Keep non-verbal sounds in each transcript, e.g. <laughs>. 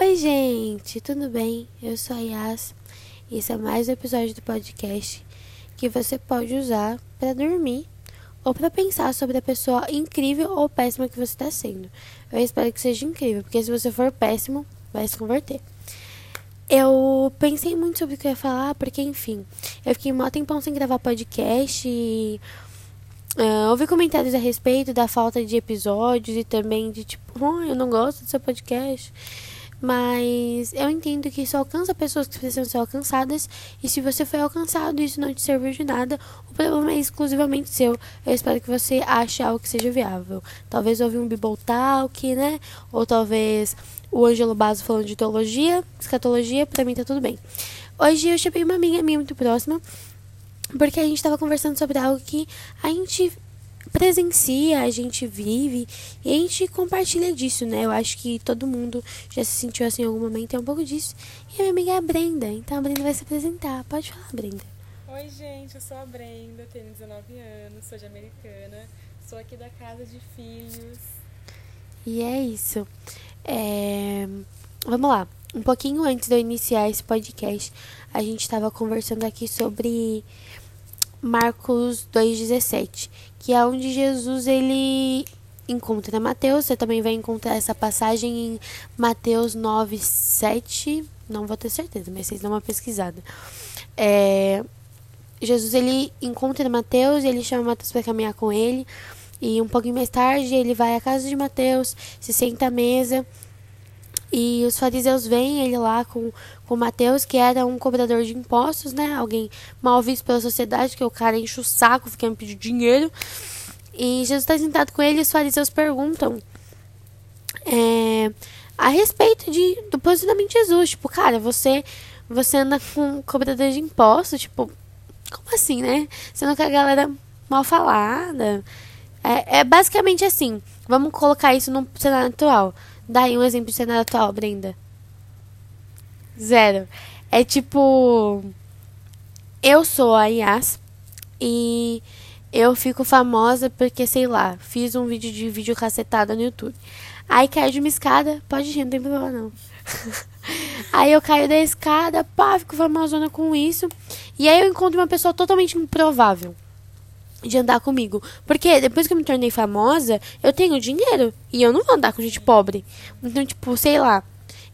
Oi, gente, tudo bem? Eu sou a Yas e esse é mais um episódio do podcast que você pode usar para dormir ou para pensar sobre a pessoa incrível ou péssima que você está sendo. Eu espero que seja incrível, porque se você for péssimo, vai se converter. Eu pensei muito sobre o que eu ia falar, porque, enfim, eu fiquei mó tempão sem gravar podcast e. Uh, ouvi comentários a respeito da falta de episódios e também de tipo, oh, eu não gosto do seu podcast. Mas eu entendo que isso alcança pessoas que precisam ser alcançadas. E se você foi alcançado e isso não te serviu de nada, o problema é exclusivamente seu. Eu espero que você ache algo que seja viável. Talvez ouvir um Bible Talk, né? Ou talvez o Ângelo Basso falando de teologia, escatologia, pra mim tá tudo bem. Hoje eu chamei uma amiga minha muito próxima, porque a gente tava conversando sobre algo que a gente presencia, a gente vive e a gente compartilha disso, né? Eu acho que todo mundo já se sentiu assim em algum momento, é um pouco disso. E a minha amiga é a Brenda, então a Brenda vai se apresentar. Pode falar, Brenda. Oi, gente, eu sou a Brenda, tenho 19 anos, sou de Americana, sou aqui da Casa de Filhos. E é isso. É... Vamos lá. Um pouquinho antes de eu iniciar esse podcast, a gente estava conversando aqui sobre Marcos 2,17, que é onde Jesus ele encontra Mateus. Você também vai encontrar essa passagem em Mateus 9, 7. Não vou ter certeza, mas vocês dão uma pesquisada. É, Jesus ele encontra Mateus e ele chama Mateus para caminhar com ele. E um pouquinho mais tarde ele vai à casa de Mateus, se senta à mesa. E os fariseus veem ele lá com, com Mateus, que era um cobrador de impostos, né? Alguém mal visto pela sociedade, que o cara enche o saco, fica me pedindo dinheiro. E Jesus está sentado com ele e os fariseus perguntam é, a respeito de, do posicionamento de Jesus. Tipo, cara, você, você anda com cobrador de impostos, tipo, como assim, né? Não quer a galera mal falada. É, é basicamente assim. Vamos colocar isso no cenário atual. Dá aí um exemplo de cenário atual, Brenda. Zero. É tipo. Eu sou a Yas e eu fico famosa porque, sei lá, fiz um vídeo de vídeo cacetada no YouTube. Aí caiu de uma escada, pode rir, não tem problema não. <laughs> aí eu caio da escada, pá, fico famosona com isso. E aí eu encontro uma pessoa totalmente improvável de andar comigo. Porque depois que eu me tornei famosa, eu tenho dinheiro. E eu não vou andar com gente pobre. Então, tipo, sei lá.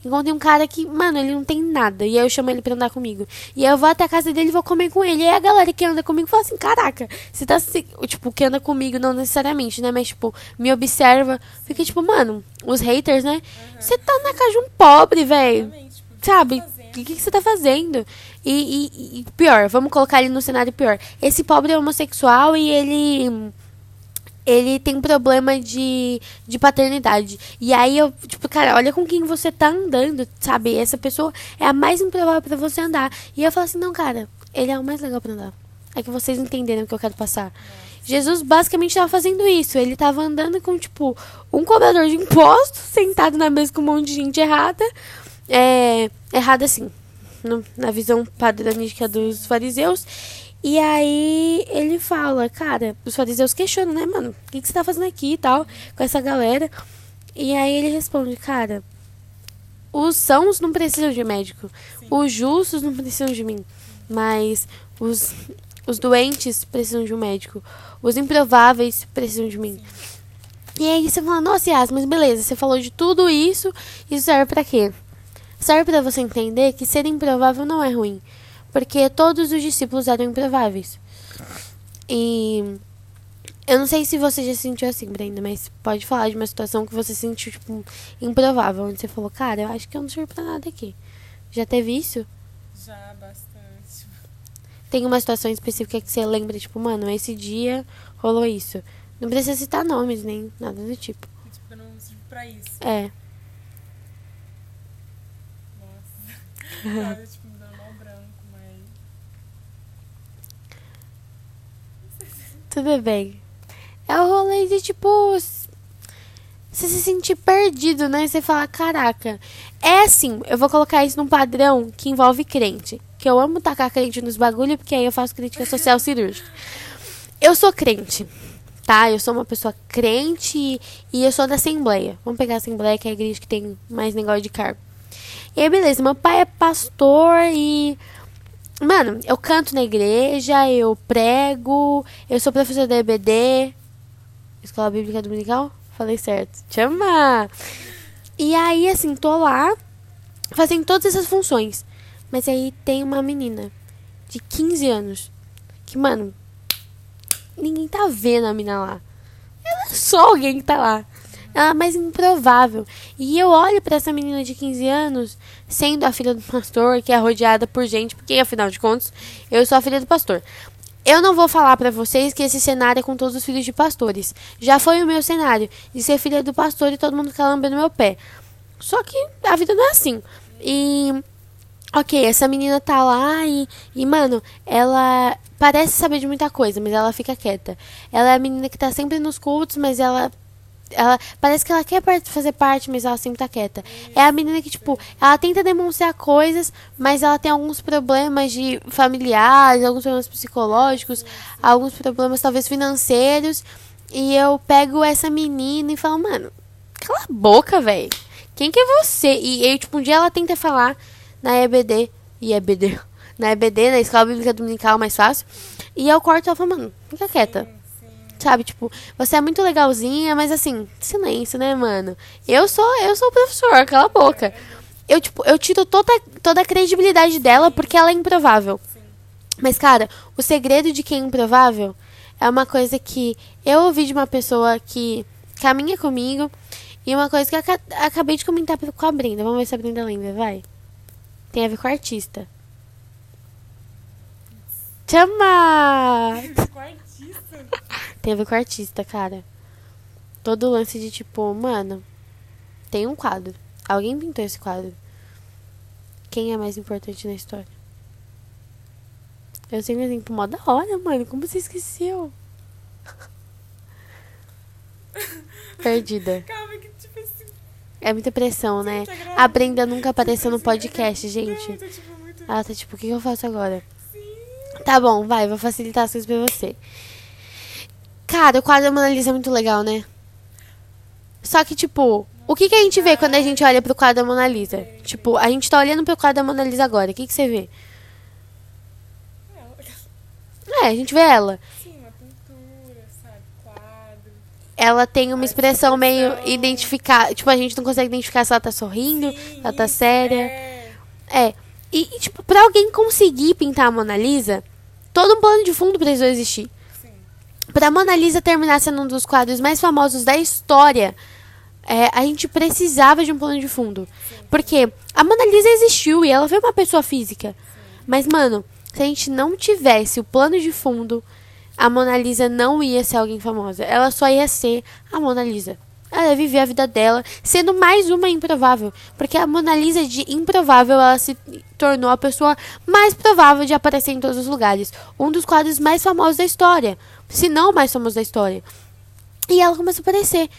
Encontrei um cara que, mano, ele não tem nada. E aí eu chamo ele pra andar comigo. E aí eu vou até a casa dele e vou comer com ele. E aí a galera que anda comigo fala assim: caraca, você tá. Tipo, que anda comigo, não necessariamente, né? Mas, tipo, me observa. Fica tipo, mano, os haters, né? Você tá na casa de um pobre, velho. Tipo, Sabe? O que, que você tá fazendo? E, e, e, pior, vamos colocar ele no cenário pior. Esse pobre é homossexual e ele. Ele tem problema de, de paternidade. E aí eu, tipo, cara, olha com quem você tá andando, sabe? Essa pessoa é a mais improvável para você andar. E eu falo assim, não, cara, ele é o mais legal pra andar. É que vocês entenderam o que eu quero passar. Jesus basicamente estava fazendo isso. Ele estava andando com, tipo, um cobrador de impostos, <laughs> sentado na mesa com um monte de gente errada. É, errada assim, no, na visão padrões dos fariseus. E aí ele fala, cara, os fariseus questionam, né, mano? O que, que você tá fazendo aqui e tal, com essa galera? E aí ele responde, cara, os sãos não precisam de médico. Sim. Os justos não precisam de mim. Mas os, os doentes precisam de um médico. Os improváveis precisam de mim. Sim. E aí você fala, nossa, Yas, mas beleza, você falou de tudo isso, isso serve para quê? Serve para você entender que ser improvável não é ruim, porque todos os discípulos eram improváveis. E eu não sei se você já se sentiu assim, Brenda, mas pode falar de uma situação que você sentiu, tipo, improvável, onde você falou, cara, eu acho que eu não sirvo pra nada aqui. Já teve isso? Já, bastante. Tem uma situação específica que você lembra, tipo, mano, esse dia rolou isso. Não precisa citar nomes, nem nada do tipo. Tipo, eu não sirvo pra isso. É. Sabe, <laughs> tipo, me dando mal branco, mas. Tudo bem. É o rolê de tipo. Você se sentir perdido, né? Você fala, caraca. É assim, eu vou colocar isso num padrão que envolve crente. Que eu amo tacar crente nos bagulho, porque aí eu faço crítica social <laughs> cirúrgica. Eu sou crente, tá? Eu sou uma pessoa crente e eu sou da Assembleia. Vamos pegar a Assembleia, que é a igreja que tem mais negócio de cargo. E aí, beleza, meu pai é pastor e. Mano, eu canto na igreja, eu prego, eu sou professor da EBD, Escola Bíblica Dominical? Falei certo. Chama! E aí, assim, tô lá fazendo todas essas funções. Mas aí tem uma menina de 15 anos que, mano, ninguém tá vendo a menina lá. Ela é só alguém que tá lá. Ela é mais improvável. E eu olho para essa menina de 15 anos, sendo a filha do pastor, que é rodeada por gente, porque afinal de contas, eu sou a filha do pastor. Eu não vou falar para vocês que esse cenário é com todos os filhos de pastores. Já foi o meu cenário de ser filha do pastor e todo mundo ficar lambendo meu pé. Só que a vida não é assim. E Ok, essa menina tá lá e, e, mano, ela parece saber de muita coisa, mas ela fica quieta. Ela é a menina que tá sempre nos cultos, mas ela. Ela parece que ela quer fazer parte, mas ela sempre tá quieta. É a menina que, tipo, ela tenta demonstrar coisas, mas ela tem alguns problemas de familiares, alguns problemas psicológicos, alguns problemas talvez financeiros. E eu pego essa menina e falo, mano, cala a boca, velho. Quem que é você? E aí, tipo, um dia ela tenta falar na EBD. E EBD. <laughs> Na EBD, na Escola Bíblica Dominical, mais fácil. E eu corto ela falo, mano, fica quieta. Sabe, tipo, você é muito legalzinha, mas assim, silêncio, né, mano? Eu sou, eu sou o professor, cala a boca. Eu, tipo, eu tiro toda, toda a credibilidade dela porque ela é improvável. Mas, cara, o segredo de quem é improvável é uma coisa que eu ouvi de uma pessoa que caminha comigo e uma coisa que eu acabei de comentar com a Brenda. Vamos ver se a Brenda lembra, vai. Tem a ver com artista. Chama! Tem a ver com artista, cara. Todo o lance de tipo, mano, tem um quadro. Alguém pintou esse quadro. Quem é mais importante na história? Eu sei um exemplo mó da hora, mano. Como você esqueceu? <laughs> Perdida. Calma, que tipo assim. É muita pressão, né? A Brenda nunca apareceu no podcast, gente. Ela tá tipo, o que eu faço agora? Tá bom, vai, vou facilitar as coisas pra você. Cara, o quadro da Mona Lisa é muito legal, né? Só que, tipo, o que, que a gente vê quando a gente olha pro quadro da Mona Lisa? Tipo, a gente tá olhando pro quadro da Mona Lisa agora. O que, que você vê? É, a gente vê ela. Sim, uma pintura, sabe? Quadro. Ela tem uma expressão meio identificar. Tipo, a gente não consegue identificar se ela tá sorrindo, Sim, se ela tá séria. É. É. E, e, tipo, pra alguém conseguir pintar a Mona Lisa, todo um plano de fundo precisou existir. Pra Mona Lisa terminar sendo um dos quadros mais famosos da história, é, a gente precisava de um plano de fundo. Porque a Mona Lisa existiu e ela foi uma pessoa física. Mas, mano, se a gente não tivesse o plano de fundo, a Mona Lisa não ia ser alguém famosa. Ela só ia ser a Mona Lisa. Ela ia viver a vida dela, sendo mais uma improvável. Porque a Mona Lisa de improvável, ela se tornou a pessoa mais provável de aparecer em todos os lugares. Um dos quadros mais famosos da história. Se não mais famoso da história. E ela começou a aparecer.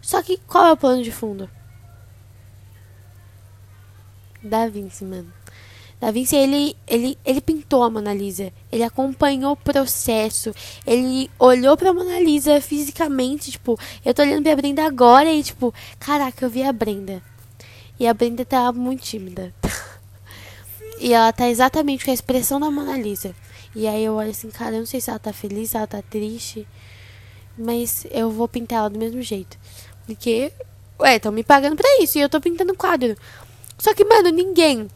Só que qual é o plano de fundo? Da Vinci, mano. Da Vinci, ele, ele, ele pintou a Mona Lisa. Ele acompanhou o processo. Ele olhou pra Mona Lisa fisicamente. Tipo, eu tô olhando pra Brenda agora e, tipo, caraca, eu vi a Brenda. E a Brenda tá muito tímida. <laughs> e ela tá exatamente com a expressão da Mona Lisa. E aí eu olho assim, cara, eu não sei se ela tá feliz, se ela tá triste. Mas eu vou pintar ela do mesmo jeito. Porque, ué, estão me pagando pra isso. E eu tô pintando quadro. Só que, mano, ninguém.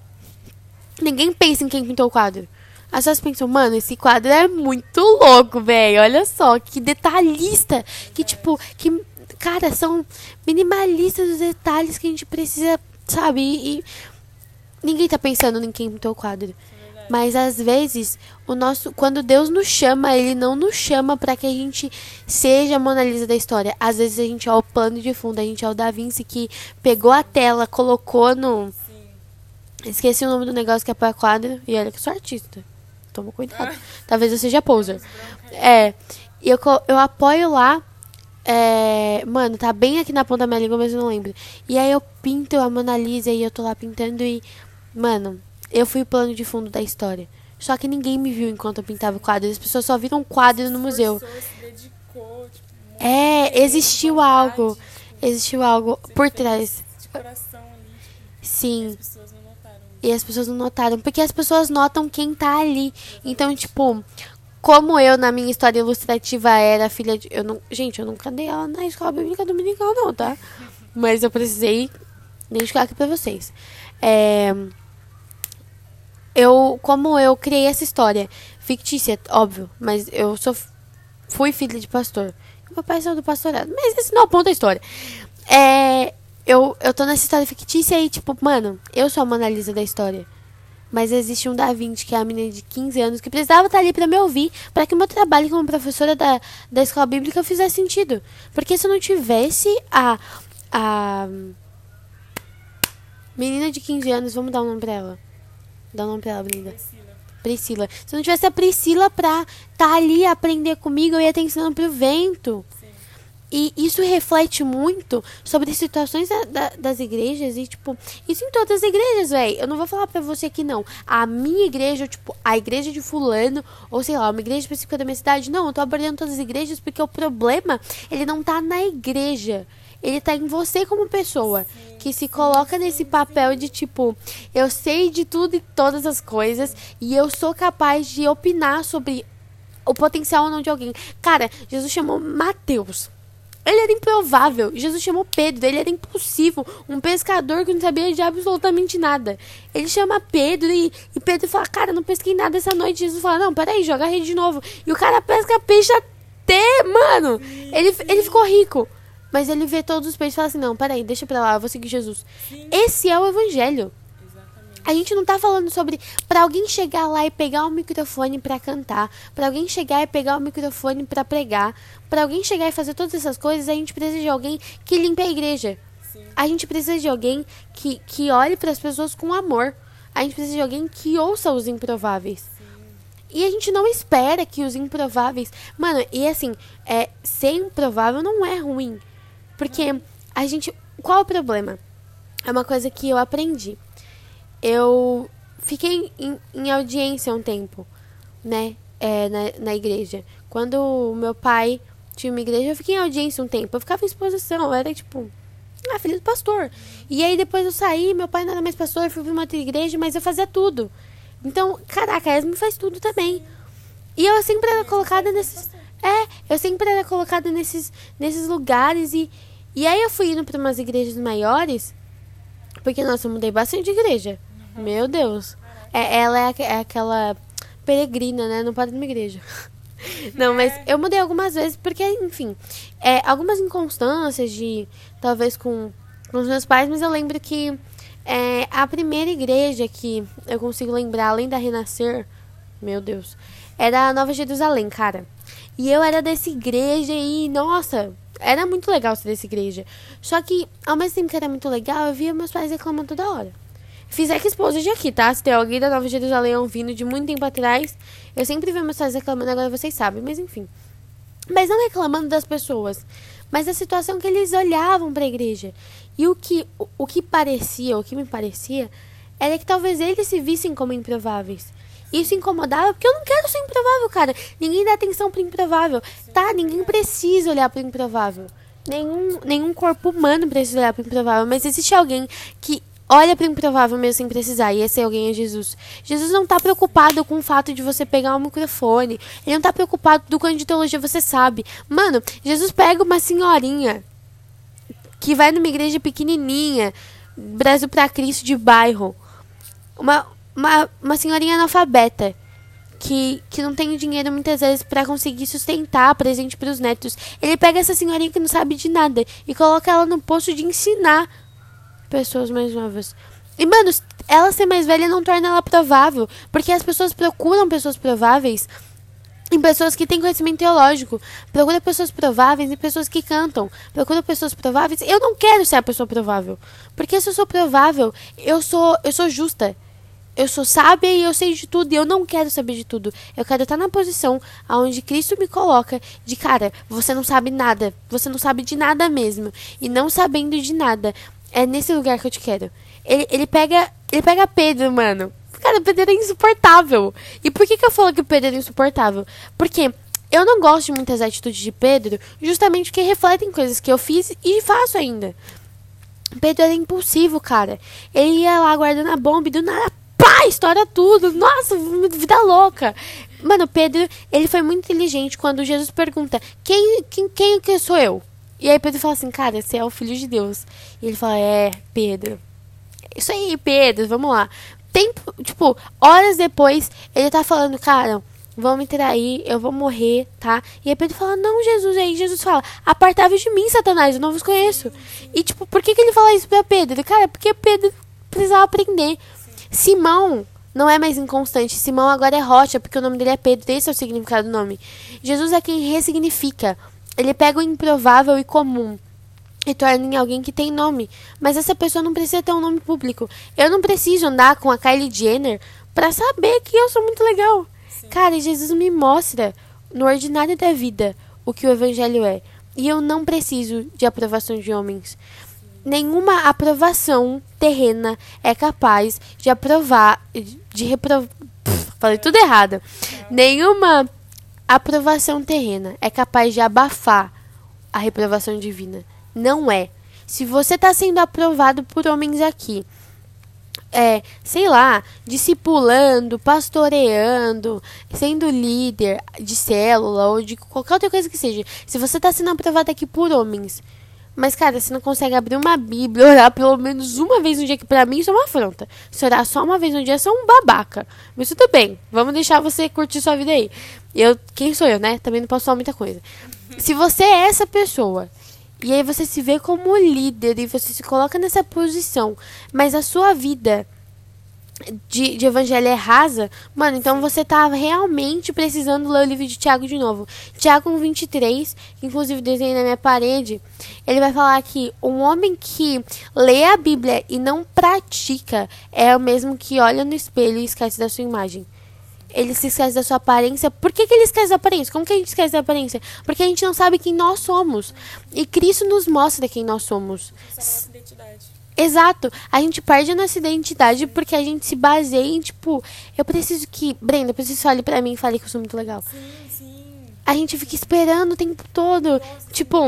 Ninguém pensa em quem pintou o quadro. As pessoas pensam, mano, esse quadro é muito louco, velho. Olha só, que detalhista. Que, tipo, que, cara, são minimalistas os detalhes que a gente precisa, sabe? E, e ninguém tá pensando em quem pintou o quadro. Mas às vezes, o nosso, quando Deus nos chama, ele não nos chama para que a gente seja a Mona Lisa da história. Às vezes a gente é o plano de fundo, a gente é o Da Vinci que pegou a tela, colocou no Esqueci o nome do negócio que é para quadro e olha que eu sou artista. Toma cuidado. <laughs> Talvez eu seja poser. É, e eu eu apoio lá é, mano, tá bem aqui na ponta da minha língua, mas eu não lembro. E aí eu pinto a Mona Lisa e eu tô lá pintando e mano, eu fui o plano de fundo da história. Só que ninguém me viu enquanto eu pintava o quadro. As pessoas só viram um quadro no museu. Dedicou, tipo, É, existiu vontade, algo. tipo, Existiu algo por trás. Ali. tipo, Sim. As pessoas não notaram. E as pessoas não notaram. Porque as pessoas notam quem tá ali. Então, tipo, como eu, na minha história ilustrativa, era filha de. Eu não, gente, eu nunca dei aula na escola bíblica dominical, não, tá? Mas eu precisei identificar aqui pra vocês. É, eu, como eu criei essa história fictícia, óbvio, mas eu sou, fui filha de pastor. Meu pai saiu do pastorado, mas esse não é o ponto da história. É, eu, eu tô nessa história fictícia e, tipo, mano, eu sou a Mona Lisa da história. Mas existe um Da Vinci, que é a menina de 15 anos, que precisava estar ali para me ouvir, para que o meu trabalho como professora da, da escola bíblica fizesse sentido. Porque se eu não tivesse a. a menina de 15 anos, vamos dar um nome pra ela. Dá um nome pra ela, Brinda. Priscila. Priscila. Se não tivesse a Priscila pra estar tá ali aprender comigo, eu ia estar ensinando pro vento. E isso reflete muito sobre situações da, da, das igrejas e, tipo, isso em todas as igrejas, velho. Eu não vou falar pra você que não. A minha igreja, tipo, a igreja de fulano, ou sei lá, uma igreja específica da minha cidade. Não, eu tô abordando todas as igrejas porque o problema, ele não tá na igreja. Ele tá em você como pessoa. Sim, que se coloca nesse papel de, tipo, eu sei de tudo e todas as coisas. E eu sou capaz de opinar sobre o potencial ou não de alguém. Cara, Jesus chamou Mateus. Ele era improvável. Jesus chamou Pedro, ele era impulsivo. Um pescador que não sabia de absolutamente nada. Ele chama Pedro e, e Pedro fala: Cara, não pesquei nada essa noite. Jesus fala: Não, peraí, joga a rede de novo. E o cara pesca peixe até, mano. Ele, ele ficou rico. Mas ele vê todos os peixes e fala assim: Não, peraí, deixa pra lá, eu vou seguir Jesus. Sim. Esse é o evangelho. Exatamente. A gente não tá falando sobre para alguém chegar lá e pegar o microfone para cantar, para alguém chegar e pegar o microfone para pregar, para alguém chegar e fazer todas essas coisas, a gente precisa de alguém que limpe a igreja. Sim. A gente precisa de alguém que, que olhe para as pessoas com amor. A gente precisa de alguém que ouça os improváveis. E a gente não espera que os improváveis. Mano, e assim, é, ser improvável não é ruim. Porque a gente. Qual o problema? É uma coisa que eu aprendi. Eu fiquei em, em audiência um tempo, né? É, na, na igreja. Quando o meu pai tinha uma igreja, eu fiquei em audiência um tempo. Eu ficava em exposição, eu era tipo. Ah, filho do pastor. E aí depois eu saí, meu pai não era mais pastor, fui pra uma outra igreja, mas eu fazia tudo. Então, caraca, a Esme faz tudo também. E eu sempre era colocada nesses. É, eu sempre era colocada nesses, nesses lugares e. E aí eu fui indo pra umas igrejas maiores. Porque, nossa, eu mudei bastante de igreja. Meu Deus. É, ela é, é aquela peregrina, né? Não pode ir numa igreja. <laughs> Não, mas eu mudei algumas vezes porque, enfim, é, algumas inconstâncias de talvez com, com os meus pais, mas eu lembro que é, a primeira igreja que eu consigo lembrar, além da Renascer, meu Deus, era a Nova Jerusalém, cara. E eu era dessa igreja e, nossa, era muito legal ser dessa igreja. Só que, ao mesmo tempo que era muito legal, eu via meus pais reclamando toda hora. Fiz Exposed aqui, tá? Se tem alguém da Nova Jerusalém ouvindo de muito tempo atrás, eu sempre vi meus pais reclamando, agora vocês sabem, mas enfim. Mas não reclamando das pessoas, mas da situação que eles olhavam para a igreja. E o que, o, o que parecia, o que me parecia, era que talvez eles se vissem como improváveis. Isso incomodava, porque eu não quero ser improvável, cara. Ninguém dá atenção pro improvável. Tá, ninguém precisa olhar pro improvável. Nenhum, nenhum corpo humano precisa olhar pro improvável. Mas existe alguém que olha pro improvável mesmo sem precisar. E esse alguém é Jesus. Jesus não tá preocupado com o fato de você pegar um microfone. Ele não tá preocupado do quanto de teologia você sabe. Mano, Jesus pega uma senhorinha que vai numa igreja pequenininha, Brasil pra Cristo de bairro. Uma, uma, uma senhorinha analfabeta. Que, que não tem dinheiro muitas vezes para conseguir sustentar presente para os netos. Ele pega essa senhorinha que não sabe de nada e coloca ela no posto de ensinar pessoas mais novas. E, mano, ela ser mais velha não torna ela provável. Porque as pessoas procuram pessoas prováveis em pessoas que têm conhecimento teológico. Procura pessoas prováveis em pessoas que cantam. Procura pessoas prováveis. Eu não quero ser a pessoa provável. Porque se eu sou provável, eu sou, eu sou justa. Eu sou sábia e eu sei de tudo. E eu não quero saber de tudo. Eu quero estar na posição onde Cristo me coloca de cara, você não sabe nada. Você não sabe de nada mesmo. E não sabendo de nada. É nesse lugar que eu te quero. Ele, ele pega. Ele pega Pedro, mano. Cara, Pedro é insuportável. E por que, que eu falo que o Pedro é insuportável? Porque eu não gosto de muitas atitudes de Pedro, justamente porque refletem coisas que eu fiz e faço ainda. Pedro era impulsivo, cara. Ele ia lá guardando a bomba e do nada, pá, estoura tudo. Nossa, vida louca. Mano, Pedro, ele foi muito inteligente quando Jesus pergunta: quem, quem, quem que sou eu? E aí Pedro fala assim, cara, você é o filho de Deus. E ele fala, é, Pedro. Isso aí, Pedro, vamos lá. Tempo, tipo, horas depois, ele tá falando, cara, vão me trair, eu vou morrer, tá? E aí Pedro fala, não, Jesus, e aí Jesus fala, apartável de mim, Satanás, eu não vos conheço. E tipo, por que, que ele fala isso pra Pedro? Cara, porque Pedro precisava aprender. Simão não é mais inconstante, Simão agora é rocha, porque o nome dele é Pedro, esse é o significado do nome. Jesus é quem ressignifica. Ele pega o improvável e comum e torna em alguém que tem nome. Mas essa pessoa não precisa ter um nome público. Eu não preciso andar com a Kylie Jenner para saber que eu sou muito legal. Sim. Cara, Jesus me mostra no ordinário da vida o que o evangelho é. E eu não preciso de aprovação de homens. Nenhuma aprovação terrena é capaz de aprovar, de reprovar. Falei tudo errado. Nenhuma aprovação terrena é capaz de abafar a reprovação divina. Não é. Se você está sendo aprovado por homens aqui, é, sei lá, discipulando, pastoreando, sendo líder de célula ou de qualquer outra coisa que seja, se você está sendo aprovado aqui por homens, mas, cara, você não consegue abrir uma Bíblia, orar pelo menos uma vez no dia, que pra mim isso é uma afronta. Se orar só uma vez no dia, é um babaca. Mas tudo bem, vamos deixar você curtir sua vida aí. Eu, quem sou eu, né? Também não posso falar muita coisa. Se você é essa pessoa, e aí você se vê como líder e você se coloca nessa posição, mas a sua vida de, de evangelho é rasa, mano, então você tá realmente precisando ler o livro de Tiago de novo. Tiago 23, que inclusive desenhei na minha parede, ele vai falar que um homem que lê a Bíblia e não pratica é o mesmo que olha no espelho e esquece da sua imagem. Ele se esquece da sua aparência. Por que, que ele esquece da aparência? Como que a gente esquece da aparência? Porque a gente não sabe quem nós somos. E Cristo nos mostra quem nós somos é a nossa identidade. Exato. A gente perde a nossa identidade porque a gente se baseia em, tipo, eu preciso que. Brenda, eu preciso que você olhe pra mim e fale que eu sou muito legal. Sim, sim. A gente fica esperando o tempo todo. Nossa, tipo.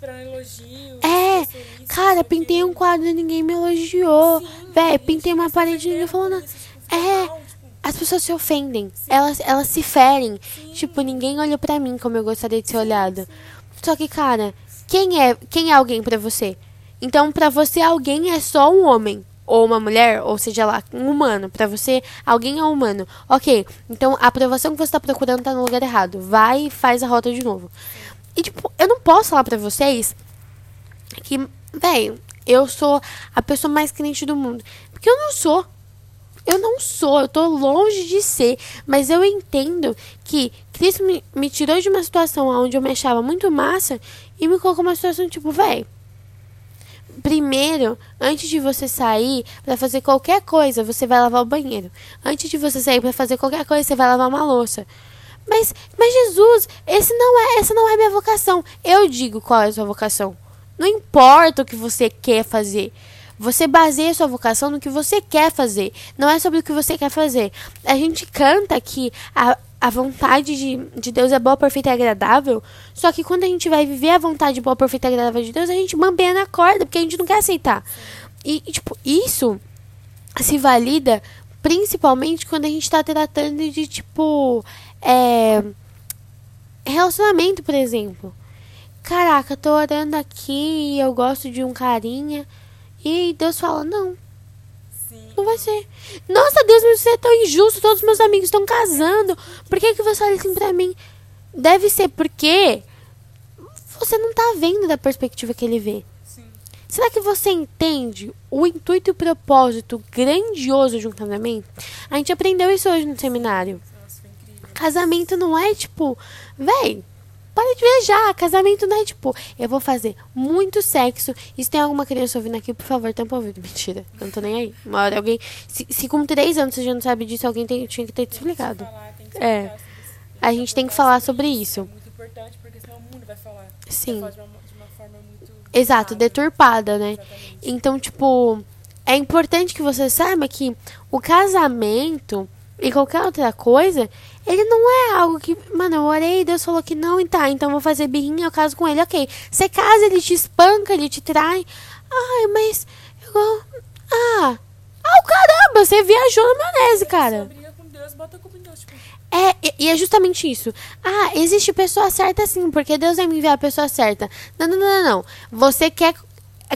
Elogio. É. Cara, pintei um quadro e ninguém me elogiou. Véi, pintei uma parede e ninguém falou nada. É. Tipo, as pessoas se ofendem. Elas, elas se ferem. Sim. Tipo, ninguém olhou pra mim como eu gostaria de ser olhado. Só que, cara, quem é, quem é alguém para você? Então, para você, alguém é só um homem ou uma mulher, ou seja lá, um humano. Para você, alguém é humano. Ok, então a aprovação que você está procurando tá no lugar errado. Vai e faz a rota de novo. E, tipo, eu não posso falar para vocês que, velho, eu sou a pessoa mais crente do mundo. Porque eu não sou. Eu não sou, eu tô longe de ser. Mas eu entendo que Cristo me, me tirou de uma situação onde eu me achava muito massa e me colocou numa situação tipo, velho primeiro, antes de você sair para fazer qualquer coisa, você vai lavar o banheiro. Antes de você sair para fazer qualquer coisa, você vai lavar uma louça. Mas, mas Jesus, esse não é, essa não é minha vocação. Eu digo qual é a sua vocação. Não importa o que você quer fazer. Você baseia sua vocação no que você quer fazer. Não é sobre o que você quer fazer. A gente canta que a, a vontade de, de Deus é boa, perfeita e agradável. Só que quando a gente vai viver a vontade boa, perfeita e agradável de Deus, a gente bambeia na corda, porque a gente não quer aceitar. E, e, tipo, isso se valida principalmente quando a gente tá tratando de, tipo, é, relacionamento, por exemplo. Caraca, tô orando aqui e eu gosto de um carinha. E Deus fala, não, não vai ser. Nossa, Deus, você é tão injusto. Todos os meus amigos estão casando. Por que, que você olha assim pra mim? Deve ser porque você não tá vendo da perspectiva que ele vê. Sim. Será que você entende o intuito e o propósito grandioso de um casamento? A gente aprendeu isso hoje no seminário. Nossa, casamento não é tipo, véi, para de viajar. Casamento não é tipo, eu vou fazer muito sexo. E se tem alguma criança ouvindo aqui, por favor, tampa o ouvido. Mentira, não tô nem aí. Uma hora alguém. Se, se com três anos você já não sabe disso, alguém tem, tinha que ter te explicado. É. A gente tem que falar sobre isso. É muito importante, porque senão o mundo vai falar. Sim. Vai de uma, de uma forma muito. Exato, deturpada, né? Exatamente. Então, tipo, é importante que você saiba que o casamento e qualquer outra coisa, ele não é algo que, mano, eu orei, Deus falou que não, e tá, então vou fazer birrinha, eu caso com ele, ok. Você casa, ele te espanca, ele te trai. Ai, mas. Eu, ah. Ah, caramba, você viajou na maionese, cara. Você briga com Deus, bota a culpa em Deus. Tipo, É, e- e é justamente isso. Ah, existe pessoa certa sim, porque Deus vai me enviar a pessoa certa. Não, não, não, não. não. Você quer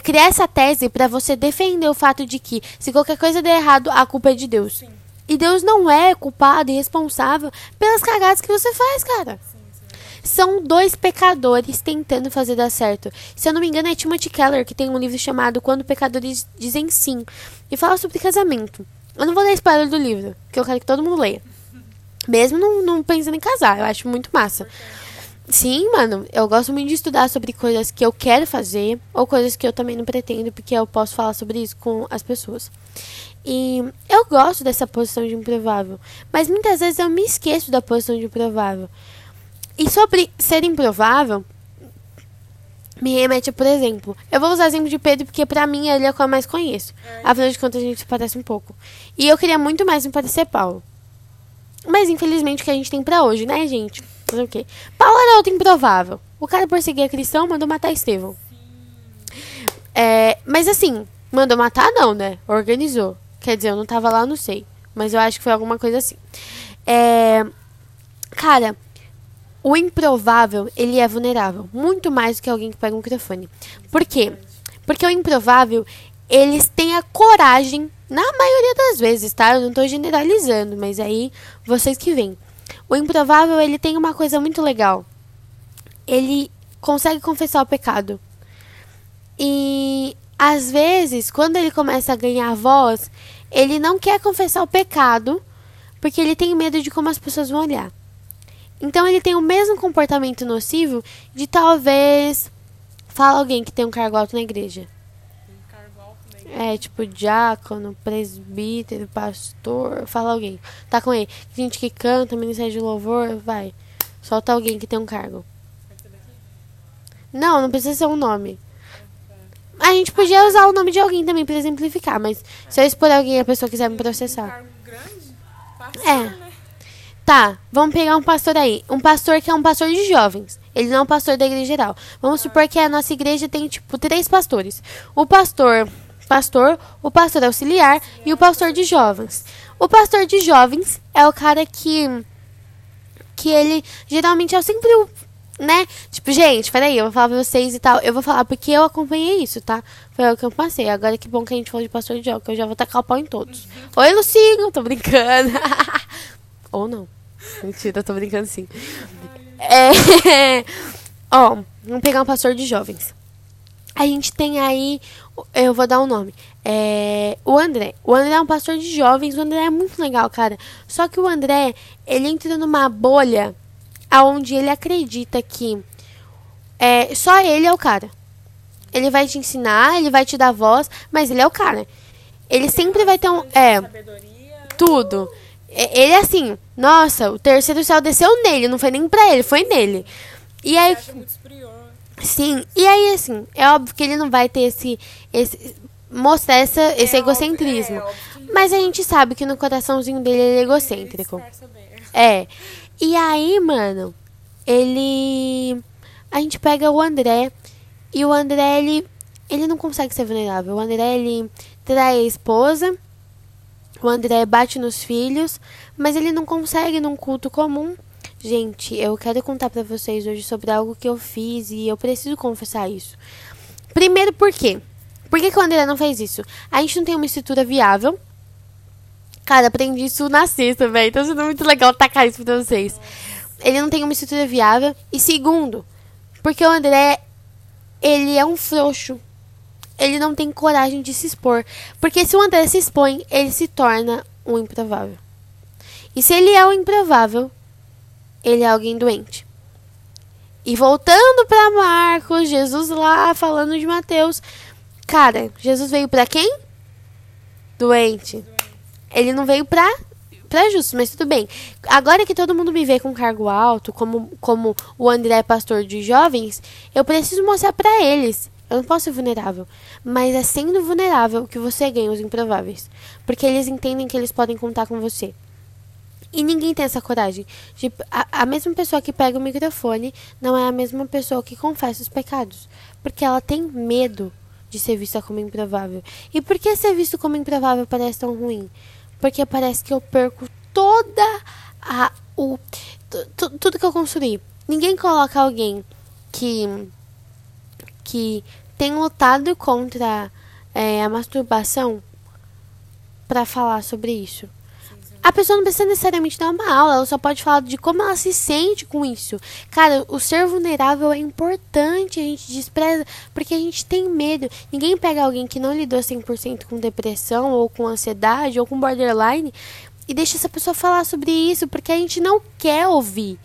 criar essa tese pra você defender o fato de que se qualquer coisa der errado, a culpa é de Deus. sim, E Deus não é culpado e responsável pelas cagadas que você faz, cara. São dois pecadores tentando fazer dar certo. Se eu não me engano, é Timothy Keller que tem um livro chamado Quando Pecadores Dizem Sim. E fala sobre casamento. Eu não vou dar spoiler do livro, que eu quero que todo mundo leia. Mesmo não, não pensando em casar, eu acho muito massa. Sim, mano, eu gosto muito de estudar sobre coisas que eu quero fazer ou coisas que eu também não pretendo, porque eu posso falar sobre isso com as pessoas. E eu gosto dessa posição de improvável, mas muitas vezes eu me esqueço da posição de improvável. E sobre ser improvável, me remete, por exemplo, eu vou usar o exemplo de Pedro porque pra mim ele é o que eu mais conheço. Afinal de contas, a gente se parece um pouco. E eu queria muito mais me parecer Paulo. Mas infelizmente o que a gente tem pra hoje, né, gente? Fazer o quê? Paulo era outro improvável. O cara perseguia cristão, mandou matar Estevão. É, mas assim, mandou matar não, né? Organizou. Quer dizer, eu não tava lá, não sei. Mas eu acho que foi alguma coisa assim. É, cara, o improvável, ele é vulnerável. Muito mais do que alguém que pega um microfone. Por quê? Porque o improvável, eles têm a coragem, na maioria das vezes, tá? Eu não tô generalizando, mas aí vocês que vêm. O improvável, ele tem uma coisa muito legal. Ele consegue confessar o pecado. E às vezes, quando ele começa a ganhar voz, ele não quer confessar o pecado, porque ele tem medo de como as pessoas vão olhar. Então ele tem o mesmo comportamento nocivo de talvez fala alguém que tem um cargo alto na igreja. É, tipo diácono, presbítero, pastor, fala alguém. Tá com ele. Gente que canta, ministério de louvor, vai. Solta alguém que tem um cargo. Não, não precisa ser um nome. A gente podia usar o nome de alguém também pra exemplificar, mas se eu expor alguém e a pessoa quiser me processar. É. né? Tá, vamos pegar um pastor aí. Um pastor que é um pastor de jovens. Ele não é um pastor da igreja geral. Vamos supor que a nossa igreja tem, tipo, três pastores. O pastor, pastor, o pastor auxiliar e o pastor de jovens. O pastor de jovens é o cara que. Que ele geralmente é sempre o. Né? Tipo, gente, peraí, eu vou falar pra vocês e tal. Eu vou falar porque eu acompanhei isso, tá? Foi o que eu passei. Agora que bom que a gente falou de pastor de que eu já vou tacar o pau em todos. Oi, Lucinho, tô brincando. <laughs> Ou não. Mentira, tô brincando sim. É. <laughs> Ó, vamos pegar um pastor de jovens. A gente tem aí. Eu vou dar um nome. É, o André. O André é um pastor de jovens. O André é muito legal, cara. Só que o André, ele entra numa bolha aonde ele acredita que é, só ele é o cara. Ele vai te ensinar, ele vai te dar voz, mas ele é o cara. Ele sempre vai ter um. É tudo. Ele é assim, nossa, o terceiro céu desceu nele, não foi nem pra ele, foi nele. E aí, sim, e aí assim, é óbvio que ele não vai ter esse, esse mostrar essa, esse É egocentrismo. óbvio- é óbvio Mas a gente sabe que no coraçãozinho dele ele é ele egocêntrico. É. E aí, mano, ele. A gente pega o André. E o André, ele. Ele não consegue ser vulnerável. O André, ele trai a esposa. O André bate nos filhos. Mas ele não consegue num culto comum. Gente, eu quero contar pra vocês hoje sobre algo que eu fiz e eu preciso confessar isso. Primeiro, por quê? Por que, que o André não fez isso? A gente não tem uma estrutura viável. Cara, aprendi isso na sexta, velho. Então sendo muito legal tacar isso pra vocês. Ele não tem uma estrutura viável. E segundo, porque o André, ele é um frouxo. Ele não tem coragem de se expor. Porque se o André se expõe, ele se torna um improvável. E se ele é um improvável, ele é alguém doente. E voltando pra Marcos, Jesus lá falando de Mateus. Cara, Jesus veio pra quem? Doente. Ele não veio pra, pra justo, mas tudo bem. Agora que todo mundo me vê com cargo alto, como, como o André é pastor de jovens, eu preciso mostrar pra eles. Eu não posso ser vulnerável. Mas é sendo vulnerável que você ganha os improváveis. Porque eles entendem que eles podem contar com você. E ninguém tem essa coragem. Tipo, a, a mesma pessoa que pega o microfone não é a mesma pessoa que confessa os pecados. Porque ela tem medo de ser vista como improvável. E por que ser visto como improvável parece tão ruim? Porque parece que eu perco toda a o tudo que eu construí. Ninguém coloca alguém que que tem lutado contra é, a masturbação para falar sobre isso. A pessoa não precisa necessariamente dar uma aula, ela só pode falar de como ela se sente com isso. Cara, o ser vulnerável é importante, a gente despreza, porque a gente tem medo. Ninguém pega alguém que não lidou 100% com depressão, ou com ansiedade, ou com borderline, e deixa essa pessoa falar sobre isso, porque a gente não quer ouvir.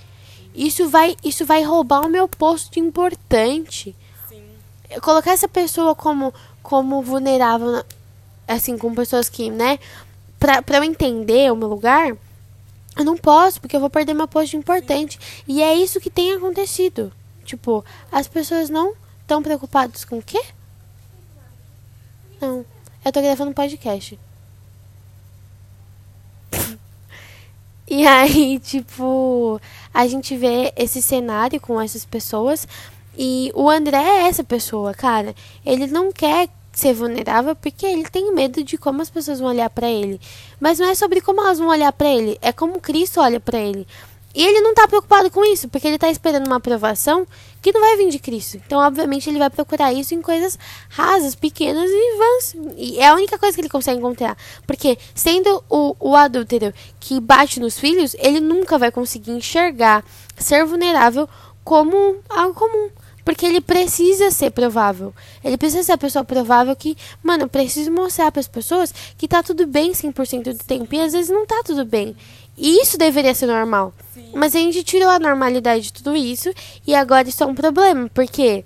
Isso vai, isso vai roubar o meu posto de importante. Sim. Colocar essa pessoa como, como vulnerável, assim, com pessoas que, né, pra, pra eu entender o meu lugar, eu não posso, porque eu vou perder meu posto importante. E é isso que tem acontecido. Tipo, as pessoas não estão preocupadas com o quê? Não. Eu tô gravando um podcast. <laughs> e aí, tipo, a gente vê esse cenário com essas pessoas. E o André é essa pessoa, cara. Ele não quer ser vulnerável porque ele tem medo de como as pessoas vão olhar para ele. Mas não é sobre como elas vão olhar para ele, é como Cristo olha para ele. E ele não tá preocupado com isso, porque ele tá esperando uma aprovação que não vai vir de Cristo. Então, obviamente, ele vai procurar isso em coisas rasas, pequenas e vãs. E é a única coisa que ele consegue encontrar. Porque, sendo o, o adúltero que bate nos filhos, ele nunca vai conseguir enxergar ser vulnerável como algo comum. Porque ele precisa ser provável. Ele precisa ser a pessoa provável que, mano, eu preciso mostrar para as pessoas que tá tudo bem 100% do tempo. E às vezes não tá tudo bem. E isso deveria ser normal. Sim. Mas a gente tirou a normalidade de tudo isso e agora isso é um problema. Porque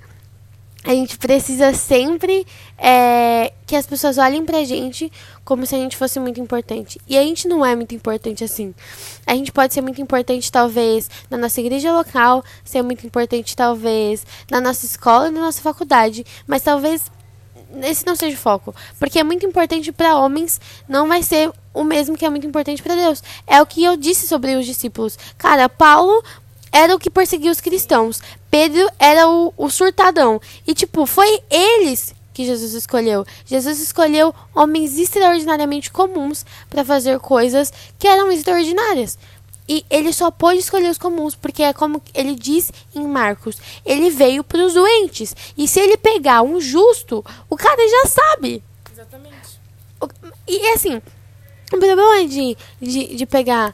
a gente precisa sempre é, que as pessoas olhem pra gente como se a gente fosse muito importante. E a gente não é muito importante assim. A gente pode ser muito importante, talvez, na nossa igreja local, ser muito importante, talvez, na nossa escola e na nossa faculdade. Mas talvez esse não seja o foco. Porque é muito importante para homens, não vai ser o mesmo que é muito importante para Deus. É o que eu disse sobre os discípulos. Cara, Paulo era o que perseguia os cristãos. Pedro era o, o surtadão. E, tipo, foi eles que Jesus escolheu. Jesus escolheu homens extraordinariamente comuns para fazer coisas que eram extraordinárias. E ele só pôde escolher os comuns, porque é como ele diz em Marcos: ele veio para os doentes. E se ele pegar um justo, o cara já sabe. Exatamente. E assim, o problema de, de, de pegar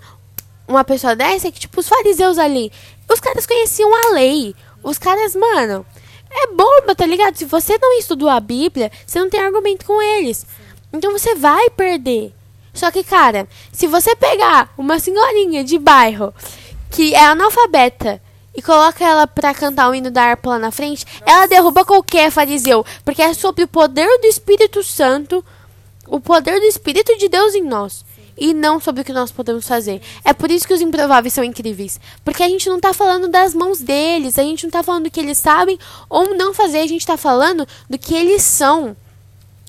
uma pessoa dessa é que, tipo, os fariseus ali, os caras conheciam a lei. Os caras, mano, é bomba, tá ligado? Se você não estudou a Bíblia, você não tem argumento com eles. Então você vai perder. Só que, cara, se você pegar uma senhorinha de bairro que é analfabeta e coloca ela pra cantar o hino da harpa lá na frente, ela derruba qualquer fariseu. Porque é sobre o poder do Espírito Santo, o poder do Espírito de Deus em nós e não sobre o que nós podemos fazer. É por isso que os improváveis são incríveis. Porque a gente não está falando das mãos deles, a gente não está falando do que eles sabem ou não fazer, a gente está falando do que eles são.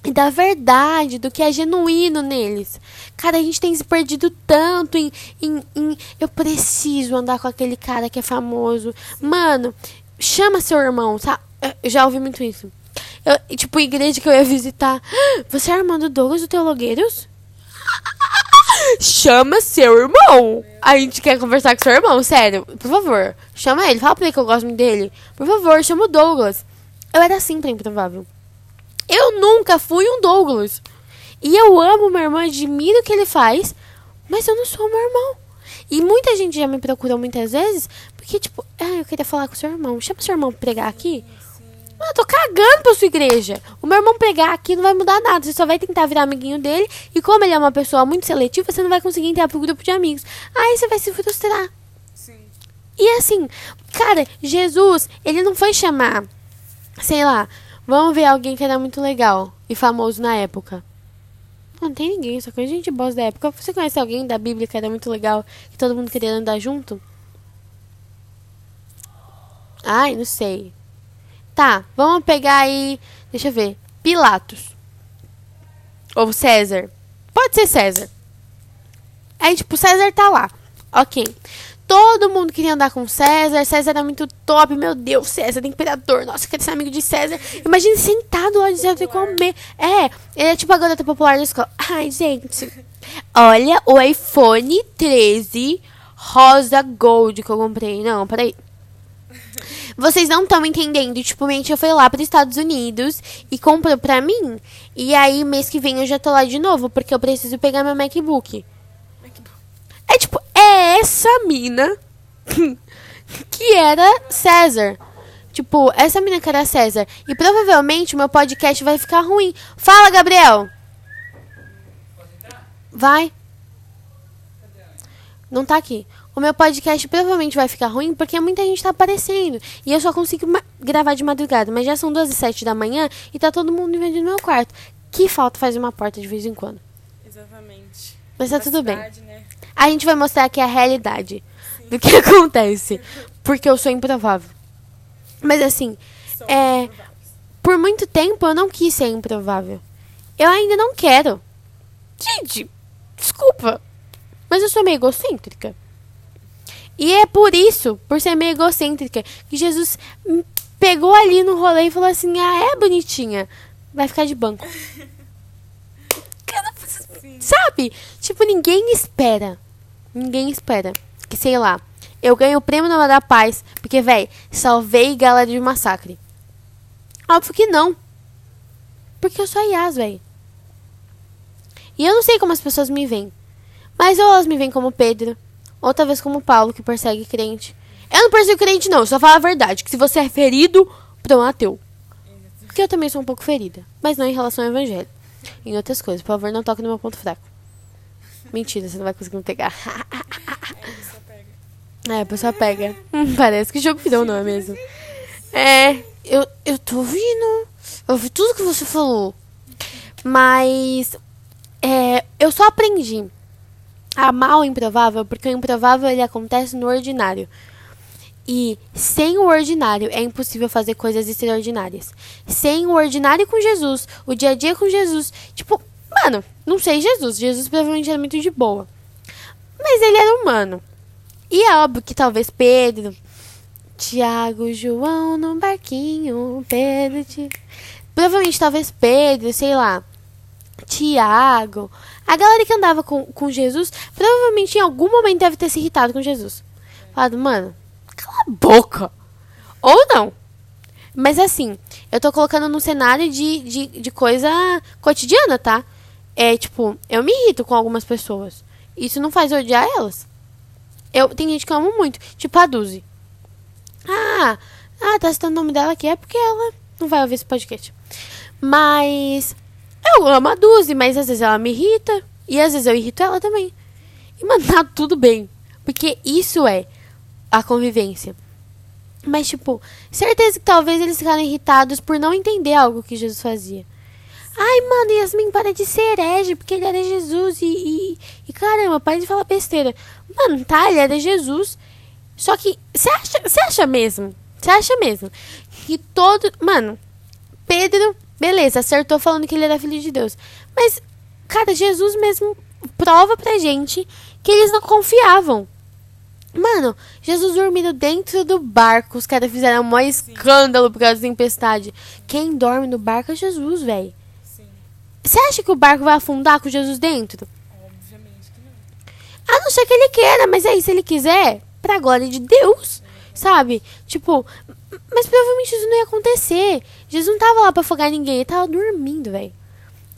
E da verdade, do que é genuíno neles. Cara, a gente tem se perdido tanto em, em, em eu preciso andar com aquele cara que é famoso. Mano, chama seu irmão, tá? Eu já ouvi muito isso. Eu, tipo, igreja que eu ia visitar. Você é Armando Douglas do Teologueiros? Chama seu irmão. A gente quer conversar com seu irmão, sério. Por favor, chama ele. Fala pra ele que eu gosto muito dele. Por favor, chama o Douglas. Eu era assim pra improvável. Eu nunca fui um Douglas. E eu amo meu irmão, admiro o que ele faz, mas eu não sou meu irmão. E muita gente já me procurou muitas vezes, porque, tipo, ah, eu queria falar com seu irmão. Chama seu irmão pra pregar aqui. Mano, eu tô cagando pra sua igreja. O meu irmão pegar aqui não vai mudar nada. Você só vai tentar virar amiguinho dele. E como ele é uma pessoa muito seletiva, você não vai conseguir entrar pro grupo de amigos. Aí você vai se frustrar. Sim. E assim, cara, Jesus, ele não foi chamar, sei lá, vamos ver alguém que era muito legal e famoso na época. Não tem ninguém, só conhece gente boa da época. Você conhece alguém da Bíblia que era muito legal que todo mundo queria andar junto? Ai, não sei. Tá, vamos pegar aí. Deixa eu ver. Pilatos. Ou César. Pode ser César. Aí, tipo, César tá lá. Ok. Todo mundo queria andar com César. César era muito top. Meu Deus, César, imperador. Nossa, eu quero ser amigo de César. Imagina sentado lá de César e comer. É, ele é tipo a garota popular da escola. Ai, gente. Olha o iPhone 13 rosa gold que eu comprei. Não, peraí. Vocês não estão entendendo. Tipo, minha tia foi lá para os Estados Unidos e comprou pra mim. E aí, mês que vem eu já tô lá de novo, porque eu preciso pegar meu MacBook. MacBook. É tipo, é essa mina <laughs> que era César. Tipo, essa mina que era César. E provavelmente o meu podcast vai ficar ruim. Fala, Gabriel! Vai. Não tá aqui. O meu podcast provavelmente vai ficar ruim porque muita gente tá aparecendo. E eu só consigo gravar de madrugada. Mas já são 12 e 7 da manhã e tá todo mundo invadindo meu quarto. Que falta fazer uma porta de vez em quando. Exatamente. Mas tá tudo bem. Né? A gente vai mostrar aqui a realidade do que <laughs> acontece. Porque eu sou improvável. Mas assim, É. por muito tempo eu não quis ser improvável. Eu ainda não quero. Gente, desculpa. Mas eu sou meio egocêntrica. E é por isso, por ser meio egocêntrica, que Jesus pegou ali no rolê e falou assim: Ah, é bonitinha. Vai ficar de banco. <laughs> Sabe? Tipo, ninguém espera. Ninguém espera. Que sei lá. Eu ganho o prêmio Nobel da Paz. Porque, véi, salvei galera de um massacre. Óbvio que não. Porque eu sou a Yas, véi. E eu não sei como as pessoas me veem. Mas ou elas me veem como Pedro. Ou talvez como Paulo, que persegue crente. Eu não persigo crente, não. Eu só falo a verdade. Que se você é ferido, então é ateu. Porque eu também sou um pouco ferida. Mas não em relação ao evangelho. Em outras coisas. Por favor, não toque no meu ponto fraco. Mentira, você não vai conseguir me pegar. <laughs> É, a pessoa pega. <laughs> Parece que jogo virou, não é mesmo? É, eu, eu tô ouvindo. Eu ouvi tudo que você falou. Mas é, eu só aprendi a amar o improvável porque o improvável ele acontece no ordinário. E sem o ordinário é impossível fazer coisas extraordinárias. Sem o ordinário com Jesus, o dia a dia com Jesus. Tipo, mano, não sei Jesus. Jesus provavelmente era muito de boa. Mas ele era humano. E é óbvio que talvez Pedro, Tiago, João no barquinho, Pedro, Ti... provavelmente talvez Pedro, sei lá, Tiago, a galera que andava com, com Jesus, provavelmente em algum momento deve ter se irritado com Jesus. Falado, mano, cala a boca. Ou não. Mas assim, eu tô colocando num cenário de, de, de coisa cotidiana, tá? É tipo, eu me irrito com algumas pessoas. Isso não faz odiar elas. Eu, tem gente que eu amo muito. Tipo a Duzi. Ah, ah, tá citando o nome dela aqui. É porque ela não vai ouvir esse podcast. Mas eu amo a Duzi, mas às vezes ela me irrita. E às vezes eu irrito ela também. E, mano, tá tudo bem. Porque isso é a convivência. Mas, tipo, certeza que talvez eles ficaram irritados por não entender algo que Jesus fazia. Ai, mano, Yasmin, para de ser herege, porque ele era Jesus e, e, e caramba, para de falar besteira. Mano, tá, ele era Jesus. Só que, você acha, você acha mesmo? Você acha mesmo que todo. Mano, Pedro, beleza, acertou falando que ele era filho de Deus. Mas, cara, Jesus mesmo prova pra gente que eles não confiavam. Mano, Jesus dormindo dentro do barco. Os caras fizeram um maior escândalo por causa da tempestade. Quem dorme no barco é Jesus, velho. Sim. Você acha que o barco vai afundar com Jesus dentro? Obviamente que não. A não ser que ele queira, mas aí, se ele quiser, pra glória de Deus, sabe? Tipo, mas provavelmente isso não ia acontecer. Jesus não tava lá pra afogar ninguém, ele tava dormindo, velho.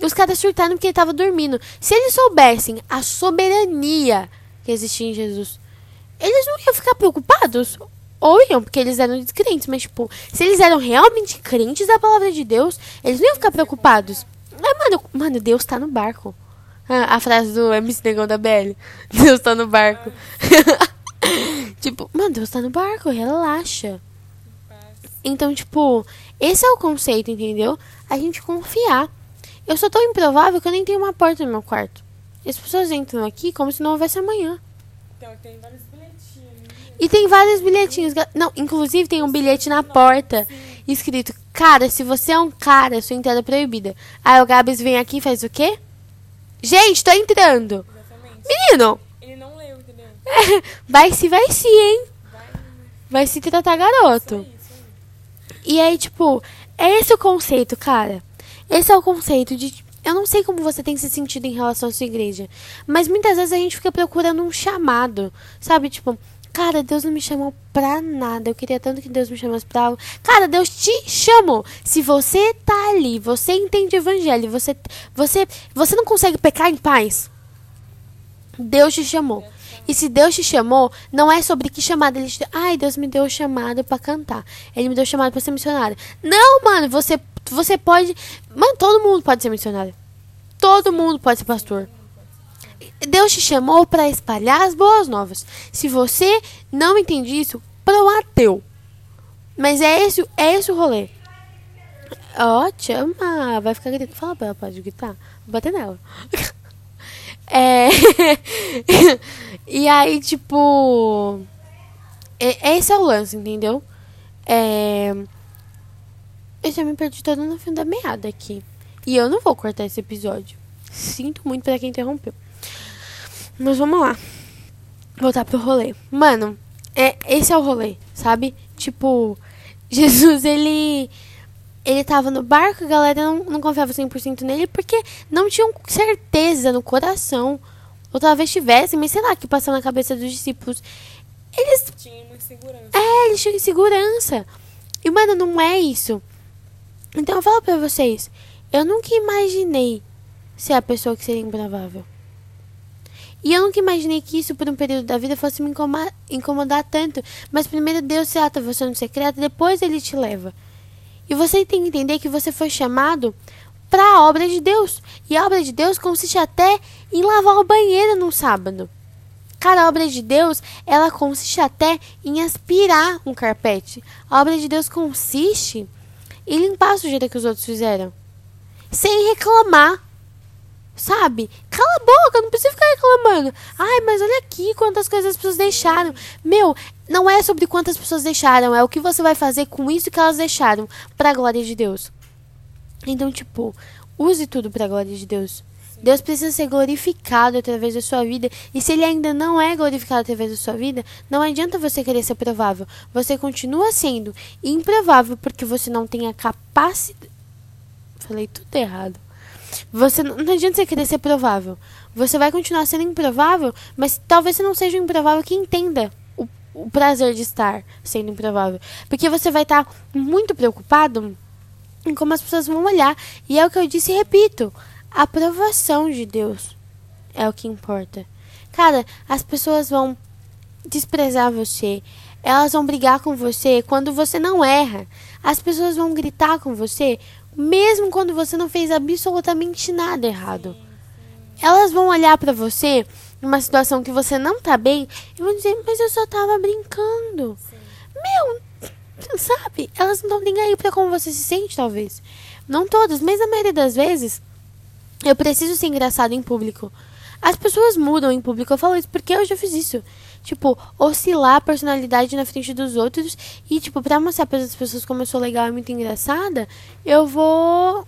Os caras surtaram porque ele tava dormindo. Se eles soubessem a soberania que existia em Jesus, eles não iam ficar preocupados? Ou iam, porque eles eram descrentes, mas, tipo, se eles eram realmente crentes da palavra de Deus, eles não iam ficar preocupados. Mas, mano, mano, Deus tá no barco. Ah, a frase do MC Negão da BL. <laughs> Deus tá no barco. <laughs> tipo, mano, Deus tá no barco, relaxa. Então, tipo, esse é o conceito, entendeu? A gente confiar. Eu sou tão improvável que eu nem tenho uma porta no meu quarto. As pessoas entram aqui como se não houvesse amanhã. Então, tem vários bilhetinhos. E tem vários bilhetinhos. Não, inclusive tem um bilhete na porta escrito: Cara, se você é um cara, sua entrada é proibida. Aí o Gabs vem aqui e faz o quê? Gente, tô entrando. Exatamente. Menino, Ele não leu, entendeu? <laughs> vai se, vai se, hein? Vai, Vai se tratar garoto. isso aí. E aí, tipo, é esse o conceito, cara. Esse é o conceito de. Eu não sei como você tem se sentido em relação à sua igreja. Mas muitas vezes a gente fica procurando um chamado. Sabe? Tipo, cara, Deus não me chamou pra nada. Eu queria tanto que Deus me chamasse pra algo. Cara, Deus te chamou. Se você tá ali, você entende o evangelho, você, você, você não consegue pecar em paz. Deus te chamou. E se Deus te chamou, não é sobre que chamada ele te deu. Ai, Deus me deu o chamado pra cantar. Ele me deu o chamado pra ser missionário. Não, mano, você, você pode. Mano, todo mundo pode ser missionário. Todo mundo pode ser pastor. Deus te chamou pra espalhar as boas novas. Se você não entende isso, para um ateu. Mas é esse, é esse o rolê. Ó, ama. Vai ficar gritando. Fala pra ela, pode gritar. Vou bater nela. <laughs> É. <laughs> e aí, tipo. Esse é o lance, entendeu? É. Eu já me perdi todo no fim da meada aqui. E eu não vou cortar esse episódio. Sinto muito pra quem interrompeu. Mas vamos lá. Voltar pro rolê. Mano, é, esse é o rolê, sabe? Tipo, <laughs> Jesus, ele. Ele tava no barco, a galera não, não confiava 100% nele porque não tinham certeza no coração. Ou talvez tivessem, mas sei lá, que passou na cabeça dos discípulos. Eles Tinha uma insegurança. é, eles tinham insegurança. E, mano, não é isso. Então eu falo pra vocês, eu nunca imaginei ser a pessoa que seria improvável. E eu nunca imaginei que isso por um período da vida fosse me incomodar, incomodar tanto. Mas primeiro Deus trata você no secreto, depois ele te leva. E você tem que entender que você foi chamado para a obra de Deus. E a obra de Deus consiste até em lavar o banheiro no sábado. Cara, a obra de Deus, ela consiste até em aspirar um carpete. A obra de Deus consiste em limpar a sujeira que os outros fizeram. Sem reclamar. Sabe? Cala a boca, não precisa ficar reclamando. Ai, mas olha aqui quantas coisas as pessoas deixaram. Meu, não é sobre quantas pessoas deixaram, é o que você vai fazer com isso que elas deixaram para a glória de Deus. Então, tipo, use tudo para a glória de Deus. Deus precisa ser glorificado através da sua vida. E se ele ainda não é glorificado através da sua vida, não adianta você querer ser provável. Você continua sendo improvável porque você não tem a capacidade. Falei tudo errado. Você não, não adianta você querer ser provável. Você vai continuar sendo improvável, mas talvez você não seja um improvável que entenda o, o prazer de estar sendo improvável. Porque você vai estar muito preocupado em como as pessoas vão olhar. E é o que eu disse e repito: a aprovação de Deus é o que importa. Cara, as pessoas vão desprezar você. Elas vão brigar com você quando você não erra. As pessoas vão gritar com você mesmo quando você não fez absolutamente nada errado. Elas vão olhar pra você numa situação que você não tá bem e vão dizer: "Mas eu só tava brincando". Meu, sabe? Elas não estão nem aí pra como você se sente, talvez. Não todas, mas a maioria das vezes eu preciso ser engraçado em público. As pessoas mudam em público. Eu falo isso porque eu já fiz isso. Tipo, oscilar a personalidade na frente dos outros. E, tipo, pra mostrar para as pessoas como eu sou legal e muito engraçada, eu vou.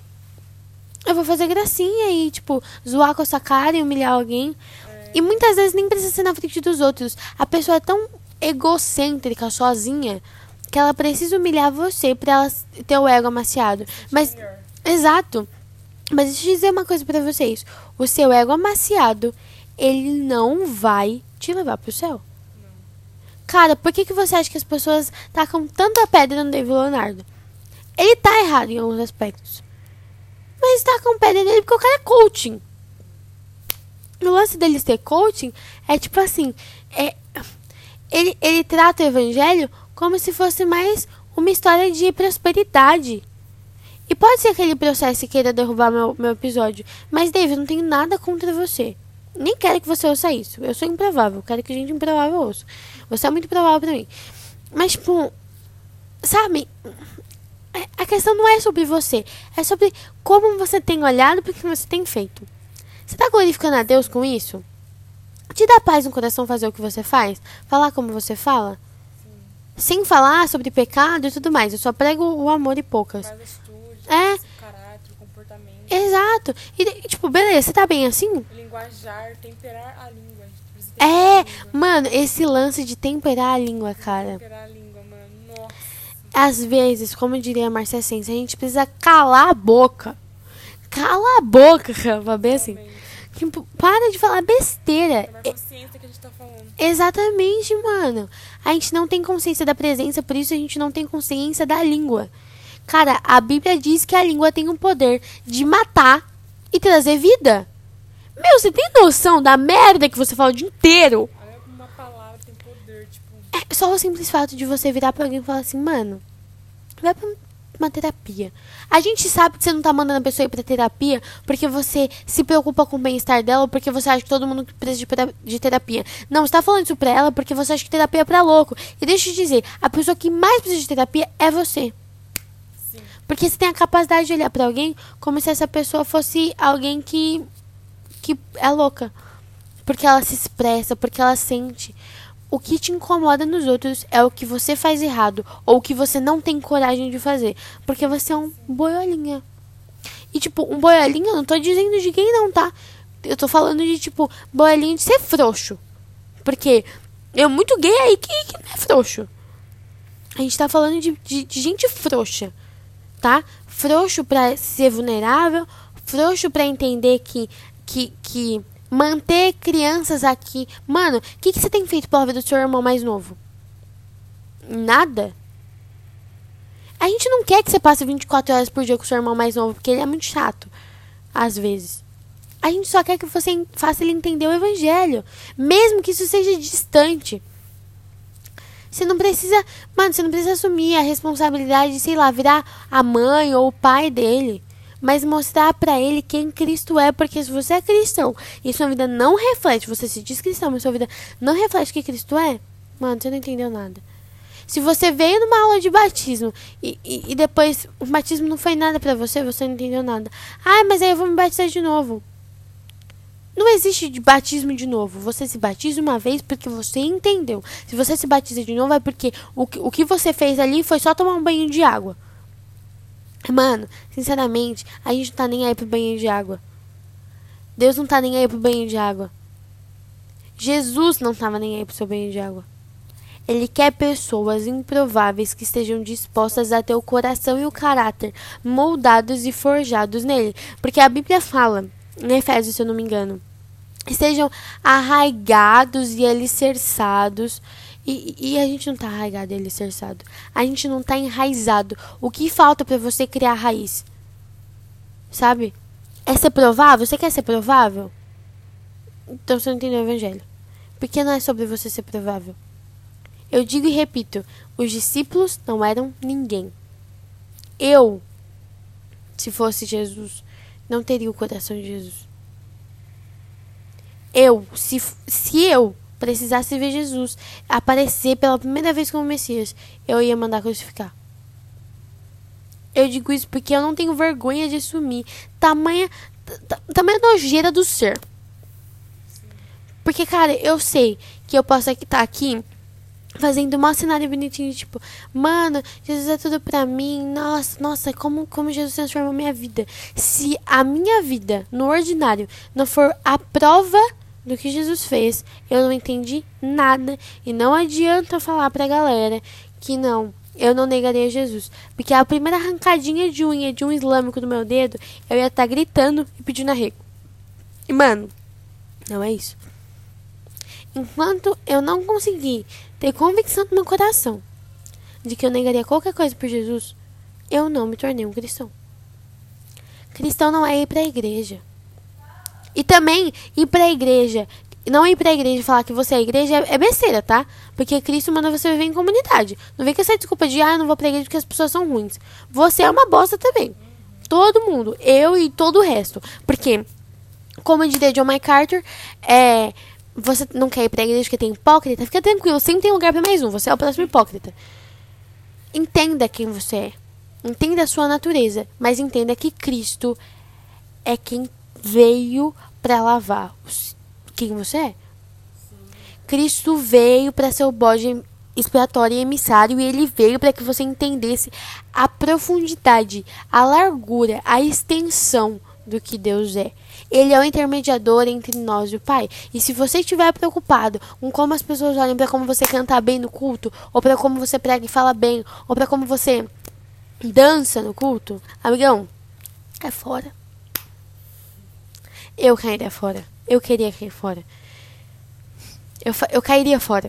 Eu vou fazer gracinha e, tipo, zoar com a sua cara e humilhar alguém. E muitas vezes nem precisa ser na frente dos outros. A pessoa é tão egocêntrica, sozinha, que ela precisa humilhar você pra ela ter o ego amaciado. Mas. Exato. Mas deixa eu dizer uma coisa pra vocês. O seu ego amaciado, ele não vai te levar pro céu. Cara, por que, que você acha que as pessoas tacam tanta pedra no David Leonardo? Ele tá errado em alguns aspectos. Mas tacam pedra nele porque o cara é coaching. O lance dele ser coaching é tipo assim, é, ele, ele trata o evangelho como se fosse mais uma história de prosperidade. E pode ser que ele processe e queira derrubar meu, meu episódio. Mas, David, eu não tenho nada contra você. Nem quero que você ouça isso. Eu sou improvável. Quero que gente improvável ouça. Você é muito provável pra mim. Mas, tipo, sabe? A questão não é sobre você. É sobre como você tem olhado para o que você tem feito. Você tá glorificando a Deus com isso? Te dá paz no coração fazer o que você faz? Falar como você fala? Sem falar sobre pecado e tudo mais. Eu só prego o amor e poucas. É. caráter, comportamento. Exato. E, tipo, beleza, você tá bem assim? Linguajar, temperar a língua. É, temperar a língua. mano, esse lance de temperar a língua, cara. Temperar a língua, mano. Nossa. Às vezes, como diria a Marcia Sense, a gente precisa calar a boca. Cala a boca, <laughs> cara, bem assim. Realmente. Tipo, para de falar besteira. É- consciência que a gente tá falando. Exatamente, mano. A gente não tem consciência da presença, por isso a gente não tem consciência da língua. Cara, a Bíblia diz que a língua tem o poder de matar e trazer vida. Meu, você tem noção da merda que você fala o dia inteiro? Uma palavra tem poder, tipo. É só o simples fato de você virar pra alguém e falar assim, mano, vai pra uma terapia. A gente sabe que você não tá mandando a pessoa ir pra terapia porque você se preocupa com o bem-estar dela ou porque você acha que todo mundo precisa de, terapia. Não, você tá falando isso pra ela porque você acha que terapia é pra louco. E deixa eu te dizer, a pessoa que mais precisa de terapia é você. Sim. Porque você tem a capacidade de olhar pra alguém como se essa pessoa fosse alguém que que é louca. Porque ela se expressa, porque ela sente. O que te incomoda nos outros é o que você faz errado ou o que você não tem coragem de fazer, porque você é um boiolinha. E tipo, um boiolinha, eu não tô dizendo de quem não, tá? Eu tô falando de tipo, boiolinha de ser frouxo. Porque eu muito gay aí que, que não é frouxo. A gente tá falando de, de, de gente frouxa tá? Frouxo pra ser vulnerável, frouxo pra entender que, que, que manter crianças aqui. Mano, o que, que você tem feito pela vida do seu irmão mais novo? Nada. A gente não quer que você passe 24 horas por dia com o seu irmão mais novo, porque ele é muito chato, às vezes. A gente só quer que você faça ele entender o evangelho, mesmo que isso seja distante. Você não precisa, mano, você não precisa assumir a responsabilidade de, sei lá, virar a mãe ou o pai dele, mas mostrar pra ele quem Cristo é, porque se você é cristão e sua vida não reflete, você se diz cristão, mas sua vida não reflete quem Cristo é, mano, você não entendeu nada. Se você veio numa aula de batismo e, e, e depois o batismo não foi nada pra você, você não entendeu nada. Ah, mas aí eu vou me batizar de novo. Não existe de batismo de novo. Você se batiza uma vez porque você entendeu. Se você se batiza de novo é porque o, que- o que você fez ali foi só tomar um banho de água. Mano, sinceramente, a gente não tá nem aí pro banho de água. Deus não tá nem aí pro banho de água. Jesus não tava nem aí pro seu banho de água. Ele quer pessoas improváveis que estejam dispostas a ter o coração e o caráter moldados e forjados nele. Porque a Bíblia fala, em Efésios, se eu não me engano, estejam arraigados e alicerçados. E, e a gente não tá arraigado e alicerçado. A gente não tá enraizado. O que falta para você criar raiz? Sabe? É ser provável? Você quer ser provável? Então você não entendeu o evangelho. Porque não é sobre você ser provável. Eu digo e repito: os discípulos não eram ninguém. Eu, se fosse Jesus, não teria o coração de Jesus. Eu, se, se eu precisasse ver Jesus aparecer pela primeira vez como Messias, eu ia mandar crucificar. Eu digo isso porque eu não tenho vergonha de assumir tamanha, ta- tamanha nojeira do ser. Porque, cara, eu sei que eu posso estar aqui fazendo um cenário bonitinho, tipo, mano, Jesus é tudo pra mim, nossa, nossa, como, como Jesus transformou minha vida. Se a minha vida, no ordinário, não for a prova do que Jesus fez, eu não entendi nada. E não adianta falar pra galera que não, eu não negaria Jesus. Porque a primeira arrancadinha de unha de um islâmico do meu dedo, eu ia estar gritando e pedindo arrego. E, mano, não é isso. Enquanto eu não conseguir ter convicção no meu coração de que eu negaria qualquer coisa por Jesus, eu não me tornei um cristão. Cristão não é ir pra igreja. E também ir pra igreja, não ir pra igreja e falar que você é igreja é é besteira, tá? Porque Cristo manda você viver em comunidade. Não vem com essa desculpa de, ah, eu não vou pra igreja porque as pessoas são ruins. Você é uma bosta também. Todo mundo. Eu e todo o resto. Porque, como diria John MacArthur, é, você não quer ir pra igreja porque tem hipócrita? Fica tranquilo, sempre tem lugar pra mais um. Você é o próximo hipócrita. Entenda quem você é. Entenda a sua natureza. Mas entenda que Cristo é quem veio pra lavar quem você é. Cristo veio para ser o bode expiatório e emissário e ele veio para que você entendesse a profundidade, a largura, a extensão do que Deus é. Ele é o intermediador entre nós e o Pai. E se você estiver preocupado com como as pessoas olham para como você cantar bem no culto, ou para como você prega e fala bem, ou para como você dança no culto, amigão, é fora. Eu cairia fora. Eu queria cair fora. Eu, eu cairia fora.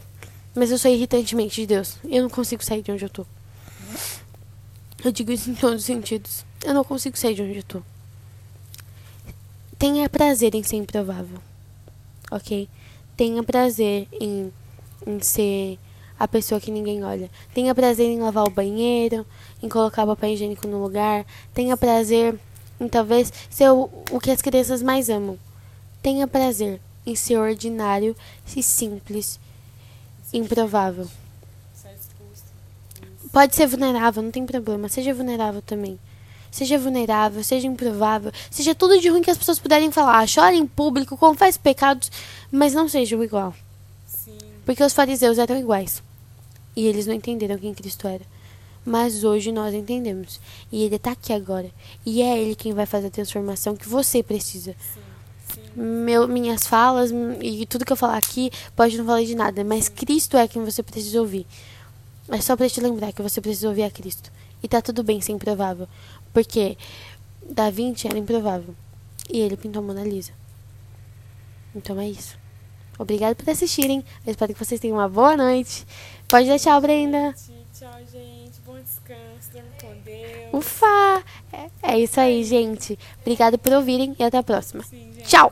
Mas eu sou irritantemente de Deus. Eu não consigo sair de onde eu tô. Eu digo isso em todos os sentidos. Eu não consigo sair de onde eu tô. Tenha prazer em ser improvável. Ok? Tenha prazer em, em ser a pessoa que ninguém olha. Tenha prazer em lavar o banheiro, em colocar o papel higiênico no lugar. Tenha prazer em talvez ser o, o que as crianças mais amam. Tenha prazer em ser ordinário e simples, improvável. Pode ser vulnerável, não tem problema. Seja vulnerável também. Seja vulnerável, seja improvável, seja tudo de ruim que as pessoas puderem falar. Chore em público, confesse pecados, mas não sejam igual. Sim. Porque os fariseus eram iguais. E eles não entenderam quem Cristo era. Mas hoje nós entendemos. E ele está aqui agora. E é ele quem vai fazer a transformação que você precisa. Sim. Meu, minhas falas e tudo que eu falar aqui pode não falar de nada, mas Cristo é quem você precisa ouvir. É só para te lembrar que você precisa ouvir a Cristo. E tá tudo bem ser improvável. Porque Da Vinci era improvável. E ele pintou a Mona Lisa. Então é isso. Obrigada por assistirem. Eu espero que vocês tenham uma boa noite. Pode tchau, Brenda. Tchau, Ufa! É, é isso aí, gente. Obrigada por ouvirem e até a próxima. Tchau!